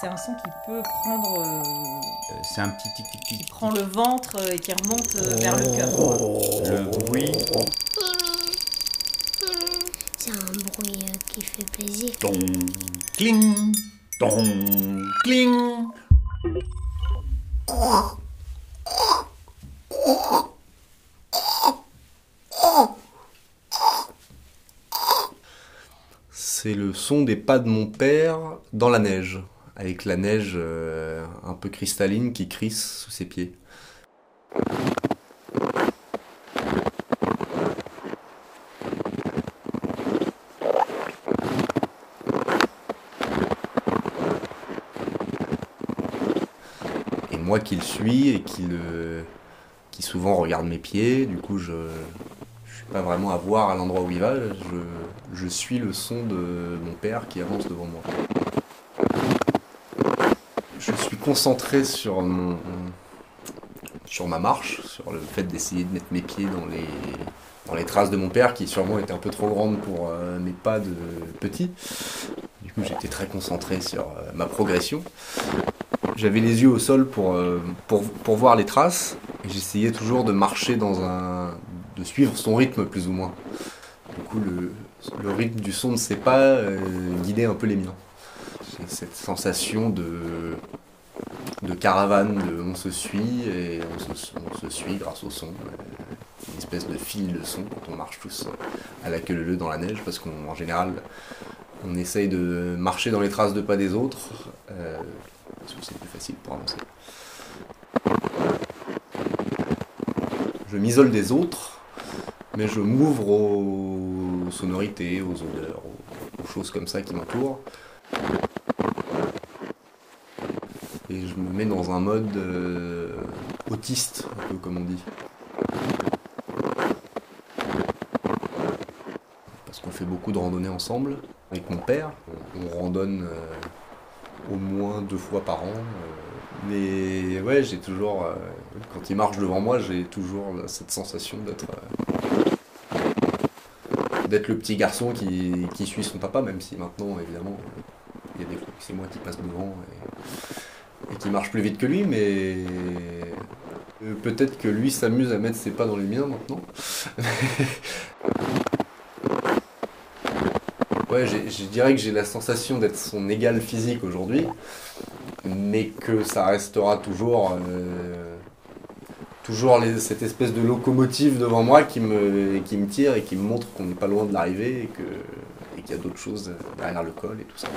C'est un son qui peut prendre. euh, Euh, C'est un petit tic tic tic. qui prend le ventre euh, et qui remonte euh, vers le cœur. Le bruit. C'est un bruit euh, qui fait plaisir. Ton, cling, ton, cling. C'est le son des pas de mon père dans la neige, avec la neige euh, un peu cristalline qui crisse sous ses pieds. Et moi qui le suis et qui, souvent regarde mes pieds, du coup je, je suis pas vraiment à voir à l'endroit où il va, je suis le son de mon père qui avance devant moi. Je suis concentré sur mon, sur ma marche, sur le fait d'essayer de mettre mes pieds dans les, dans les traces de mon père qui sûrement étaient un peu trop grandes pour euh, mes pas de petit. Du coup j'étais très concentré sur euh, ma progression. J'avais les yeux au sol pour, euh, pour, pour voir les traces et j'essayais toujours de marcher dans un. de suivre son rythme plus ou moins. Du coup, le, le rythme du son ne sait pas guider un peu les miens. Cette sensation de, de caravane, on se suit et on se, suit grâce au son. Une espèce de fil de son quand on marche tous à la queue leu dans la neige parce qu'en général, on essaye de marcher dans les traces de pas des autres. euh, parce que c'est plus facile pour avancer. Je m'isole des autres, mais je m'ouvre aux sonorités, aux odeurs, aux choses comme ça qui m'entourent. Et je me mets dans un mode euh, autiste, un peu comme on dit. Parce qu'on fait beaucoup de randonnées ensemble avec mon père. On, on randonne euh, au moins deux fois par an. euh, mais ouais, j'ai toujours, quand il marche devant moi, j'ai toujours cette sensation d'être d'être le petit garçon qui, suit son papa, même si maintenant, évidemment, il y a des fois que c'est moi qui passe devant et qui marche plus vite que lui, mais euh, peut-être que lui s'amuse à mettre ses pas dans les miens maintenant. Ouais, je dirais que j'ai la sensation d'être son égal physique aujourd'hui, mais que ça restera toujours, euh, toujours cette espèce de locomotive devant moi qui me, qui me tire et qui me montre qu'on n'est pas loin de l'arrivée et que- et qu'il y a d'autres choses derrière le col et tout ça.